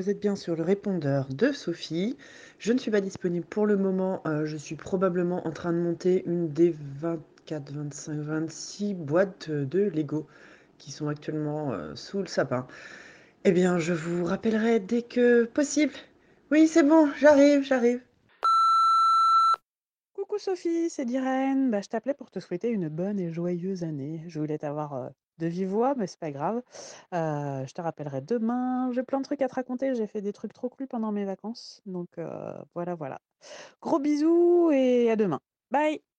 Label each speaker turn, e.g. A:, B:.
A: vous êtes bien sur le répondeur de Sophie. Je ne suis pas disponible pour le moment. euh, je suis probablement en train de monter une des 24, 25, 26 boîtes de Lego qui sont actuellement euh, sous le sapin. Eh bien, je vous rappellerai dès que possible. Oui, c'est bon, j'arrive, j'arrive.
B: Coucou Sophie, c'est Diren. Bah, je t'appelais pour te souhaiter une bonne et joyeuse année. Je voulais t'avoir euh, de vive voix, mais c'est pas grave. Je te rappellerai demain. J'ai plein de trucs à te raconter. J'ai fait des trucs trop cool pendant mes vacances. Donc voilà, voilà. Gros bisous et à demain. Bye!